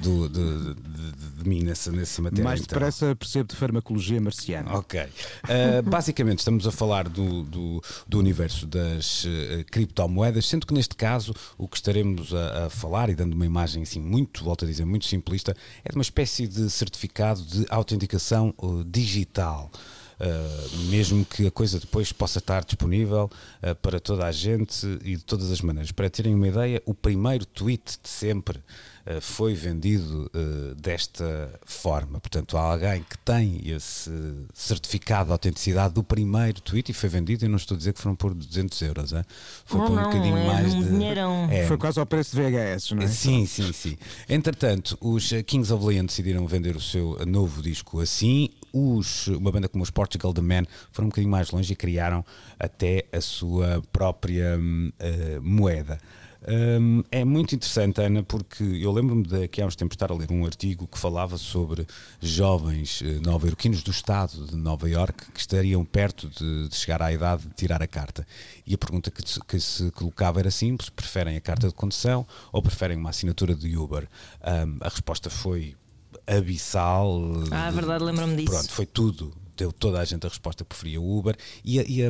do, de, de- de- de mim nessa, nessa matéria. Mais então. depressa percebo de farmacologia marciana. Ok. Uh, basicamente, estamos a falar do, do, do universo das uh, criptomoedas, sendo que neste caso o que estaremos a, a falar, e dando uma imagem assim muito, volto a dizer, muito simplista, é de uma espécie de certificado de autenticação uh, digital. Uh, mesmo que a coisa depois possa estar disponível uh, para toda a gente e de todas as maneiras. Para terem uma ideia, o primeiro tweet de sempre uh, foi vendido uh, desta forma. Portanto, há alguém que tem esse certificado de autenticidade do primeiro tweet e foi vendido. Eu não estou a dizer que foram por 200 euros, hein? foi Não, por um não, bocadinho é mais um de. dinheirão. É, Foi quase ao preço de VHS, não é? Sim, sim, sim. Entretanto, os Kings of Leon decidiram vender o seu novo disco assim. Os, uma banda como os Portugal The Man foram um bocadinho mais longe e criaram até a sua própria eh, moeda. Hum, é muito interessante, Ana, porque eu lembro-me de que há uns tempos estar a ler um artigo que falava sobre jovens eh, nova-iorquinos do estado de Nova York que estariam perto de, de chegar à idade de tirar a carta. E a pergunta que, que se colocava era simples: preferem a carta de condução ou preferem uma assinatura de Uber? Hum, a resposta foi abissal. Ah, é verdade, lembro-me disso. Pronto, foi tudo. Deu toda a gente a resposta que preferia o Uber e, a, e a-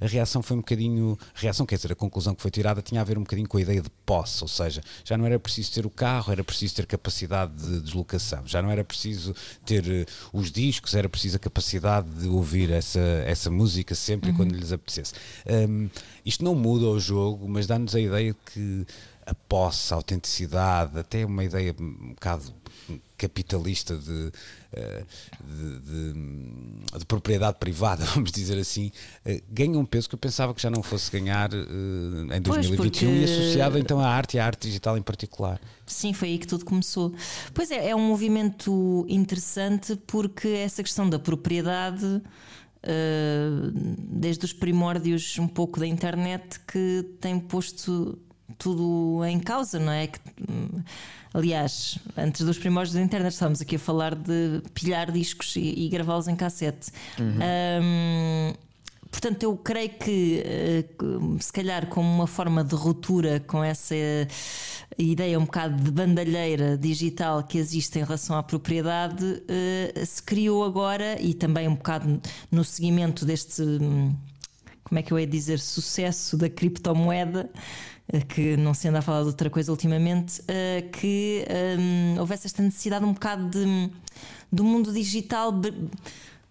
a reação foi um bocadinho. A reação, quer dizer, a conclusão que foi tirada tinha a ver um bocadinho com a ideia de posse, ou seja, já não era preciso ter o carro, era preciso ter capacidade de deslocação, já não era preciso ter eh, os discos, era preciso a capacidade de ouvir essa, essa música sempre e quando lhes apetecesse. Hum, isto não muda o jogo, mas dá-nos a ideia de que a posse, a autenticidade, até uma ideia um bocado capitalista de, eh, de, de- de propriedade privada, vamos dizer assim, eh, ganha um peso que eu pensava que já não fosse ganhar eh, em 2021 porque- e associado então à arte e à arte digital em particular. Sim, foi aí que tudo começou. Pois é, é um movimento interessante porque essa questão da propriedade, desde os primórdios um pouco da internet, que tem posto tudo em causa, não é? Que, aliás, antes dos primórdios da internet, estávamos aqui a falar de pilhar discos e, e gravá-los em cassete. Hum, Portanto, eu creio que, eh, que, se calhar, como uma forma de ruptura com essa ideia um bocado de bandalheira digital que existe em relação à propriedade, eh, se criou agora e também um bocado no seguimento deste, hum, como é que eu ia dizer, sucesso da criptomoeda. Que não se anda a falar de outra coisa ultimamente, uh, que um, houvesse esta necessidade um bocado de, do mundo digital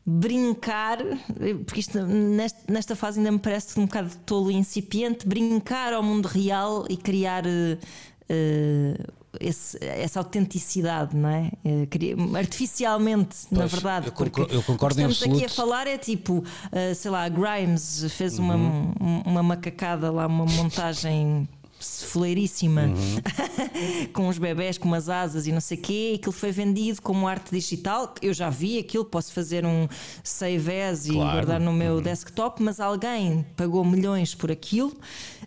brincar, porque isto nesta, nesta fase ainda me parece um bocado tolo e incipiente, brincar ao mundo real e criar. Uh, esse, essa autenticidade, não é? Uh, artificialmente, pois, na verdade. Eu concordo, eu concordo o que estamos aqui a falar é tipo, uh, sei lá, Grimes fez uhum. uma, uma macacada lá, uma montagem foleiríssima uhum. com os bebés com umas asas e não sei o quê. E aquilo foi vendido como arte digital. Eu já vi aquilo, posso fazer um save as claro. e guardar no meu uhum. desktop, mas alguém pagou milhões por aquilo.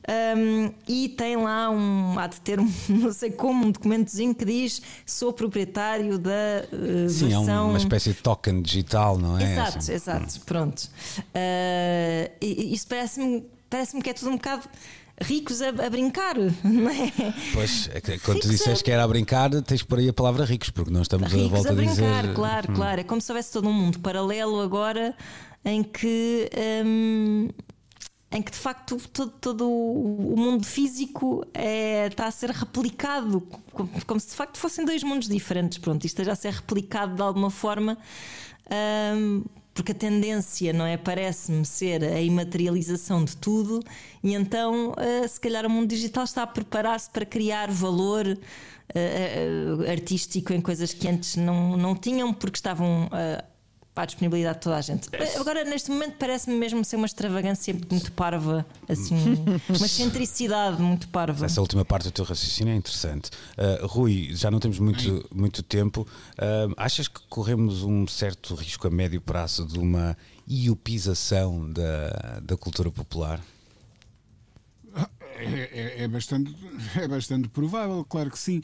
Um, e tem lá um, há de ter um, não sei como, um documentozinho que diz sou proprietário da uh, Sim, versão... é uma espécie de token digital, não é? Exato, assim. exato, pronto. Uh, isso parece-me parece que é tudo um bocado ricos a, a, brincar, não é? Pois, é quando tu disseste a... que era a brincar, tens por aí a palavra ricos, porque nós estamos ricos a volta a, brincar, a dizer. Claro, hum. claro. É como se houvesse todo um mundo paralelo agora em que. Hum, em que de facto todo, todo o mundo físico é, está a ser replicado, como se de facto fossem dois mundos diferentes. Pronto, isto esteja a ser replicado de alguma forma. Porque a tendência, não é? Parece-me ser a imaterialização de tudo, e então, uh, se calhar, o mundo digital está a preparar-se para criar valor uh, uh, artístico em coisas que antes não, não tinham, porque estavam para a disponibilidade de toda a gente. Agora, neste momento, parece-me mesmo ser uma extravagância muito parva, assim, uma excentricidade muito parva. Essa última parte do teu raciocínio é interessante. Uh, Rui, já não temos muito, muito tempo. Uh, achas que corremos um certo risco a médio prazo de uma iopização da, da cultura popular? É, é, é, bastante, é bastante provável, claro que sim.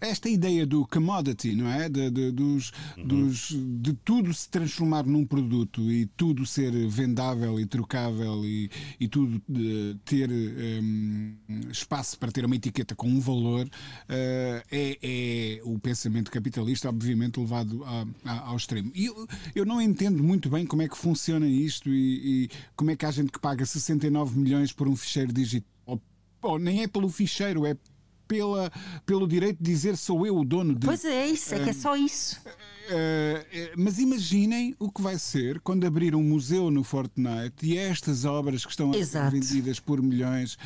Esta ideia do commodity, não é? De, de, dos, uhum. dos, de tudo se transformar num produto e tudo ser vendável e trocável e, e tudo ter um, espaço para ter uma etiqueta com um valor uh, é, é, o pensamento capitalista, obviamente, levado a, a, ao extremo. E eu, eu não entendo muito bem como é que funciona isto e, e como é que há gente que paga 69 milhões por um ficheiro digital nem é pelo ficheiro, é pela, pelo direito de dizer sou eu o dono de. Pois é, isso, é que é só isso. Uh, mas imaginem o que vai ser quando abrir um museu no Fortnite e estas obras que estão a ser vendidas por milhões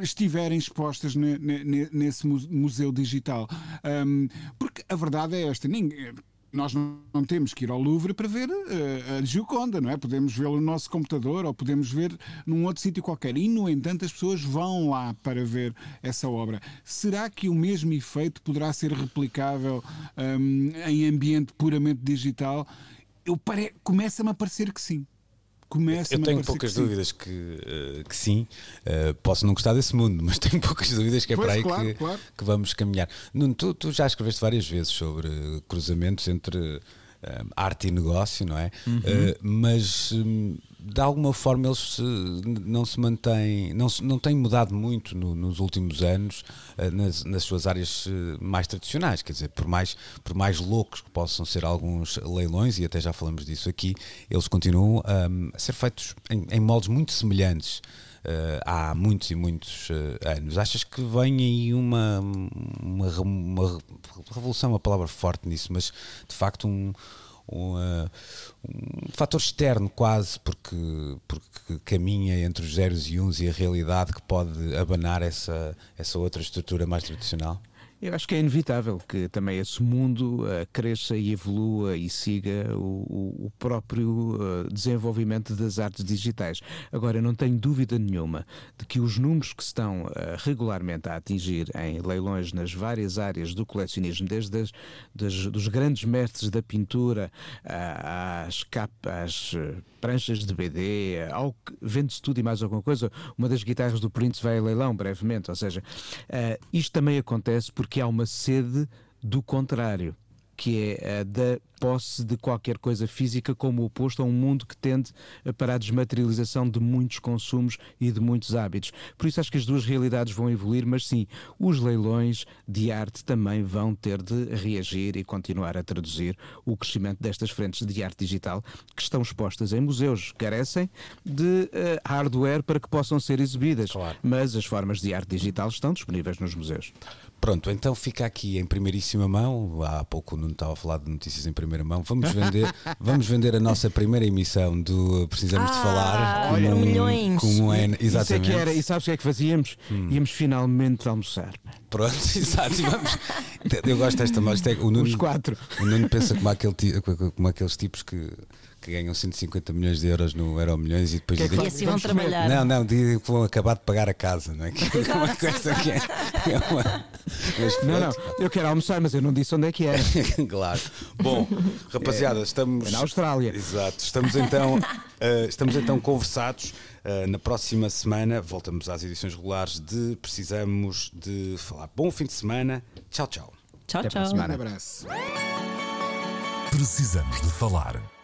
estiverem expostas nesse museu digital. Um, porque a verdade é esta: ninguém, nós não temos que ir ao Louvre para ver uh, a Gioconda, não é? Podemos vê-lo no nosso computador ou podemos ver num outro sítio qualquer. E, no entanto, as pessoas vão lá para ver essa obra. Será que o mesmo efeito poderá ser replicável um, em ambiente puramente digital? Pare... Começa-me a parecer que sim. Começa eu tenho poucas que dúvidas que, uh, que sim. Uh, posso não gostar desse mundo, mas tenho poucas dúvidas que é pois, para aí claro, que, claro. que, vamos caminhar. Nuno, tu, tu, já escreveste várias vezes sobre cruzamentos entre arte e negócio, não é? Uhum. mas um, de alguma forma eles não se mantêm, não, não têm mudado muito no, nos últimos anos uh, nas, nas, suas áreas uh, mais tradicionais, quer dizer, por mais, por mais loucos que possam ser alguns leilões, e até já falamos disso aqui, eles continuam um, a ser feitos em, em moldes muito semelhantes. Uh, há muitos e muitos anos. Achas que vem aí uma, uma, uma revolução, uma palavra forte nisso, mas de facto um, um, uh, um fator externo quase, porque, porque caminha entre os zeros e uns e a realidade que pode abanar essa, essa outra estrutura mais tradicional? Eu acho que é inevitável que também esse mundo uh, cresça e evolua e siga o, o próprio uh, desenvolvimento das artes digitais. Agora, não tenho dúvida nenhuma de que os números que estão uh, regularmente a atingir em leilões nas várias áreas do colecionismo, desde as, das, dos grandes mestres da pintura às capas, pranchas de BD, ao que vende-se tudo e mais alguma coisa. Uma das guitarras do Prince vai a leilão brevemente, ou seja, isto também acontece porque porque há uma sede do contrário, que é a da posse de qualquer coisa física como oposto a um mundo que tende para a desmaterialização de muitos consumos e de muitos hábitos. Por isso acho que as duas realidades vão evoluir, mas sim, os leilões de arte também vão ter de reagir e continuar a traduzir o crescimento destas frentes de arte digital que estão expostas em museus. Carecem de uh, hardware para que possam ser exibidas, Claro. mas as formas de arte digital estão disponíveis nos museus. Pronto, então fica aqui em primeiríssima mão. Há pouco o Nuno estava a falar de notícias em primeira mão. Vamos vender, vamos vender a nossa primeira emissão do Precisamos de Ah, Falar. olha, como, milhões. Como é, Isso é exatamente. que era, e sabes o que é que fazíamos? Hum. Íamos finalmente almoçar. Pronto, exato. vamos- Eu gosto desta mais. O Nuno, Os quatro. O Nuno pensa como, aquele, como aqueles tipos que, que ganham 150 milhões de euros no Euro Milhões e depois Que é que dizem assim vão Vamos comer. trabalhar. Não, não, dizem que vão acabar de pagar a casa, não é? Que é uma coisa que é. é uma- mas Não, não, eu quero almoçar, mas eu não disse onde é que era. claro. Bom, rapaziada, estamos. É na Austrália. Exato. Estamos então, eh, estamos então conversados. Eh, na próxima semana voltamos às edições regulares de Precisamos de Falar. Bom fim de semana. Tchau, tchau. Tchau, Até tchau. Um abraço. Precisamos de falar.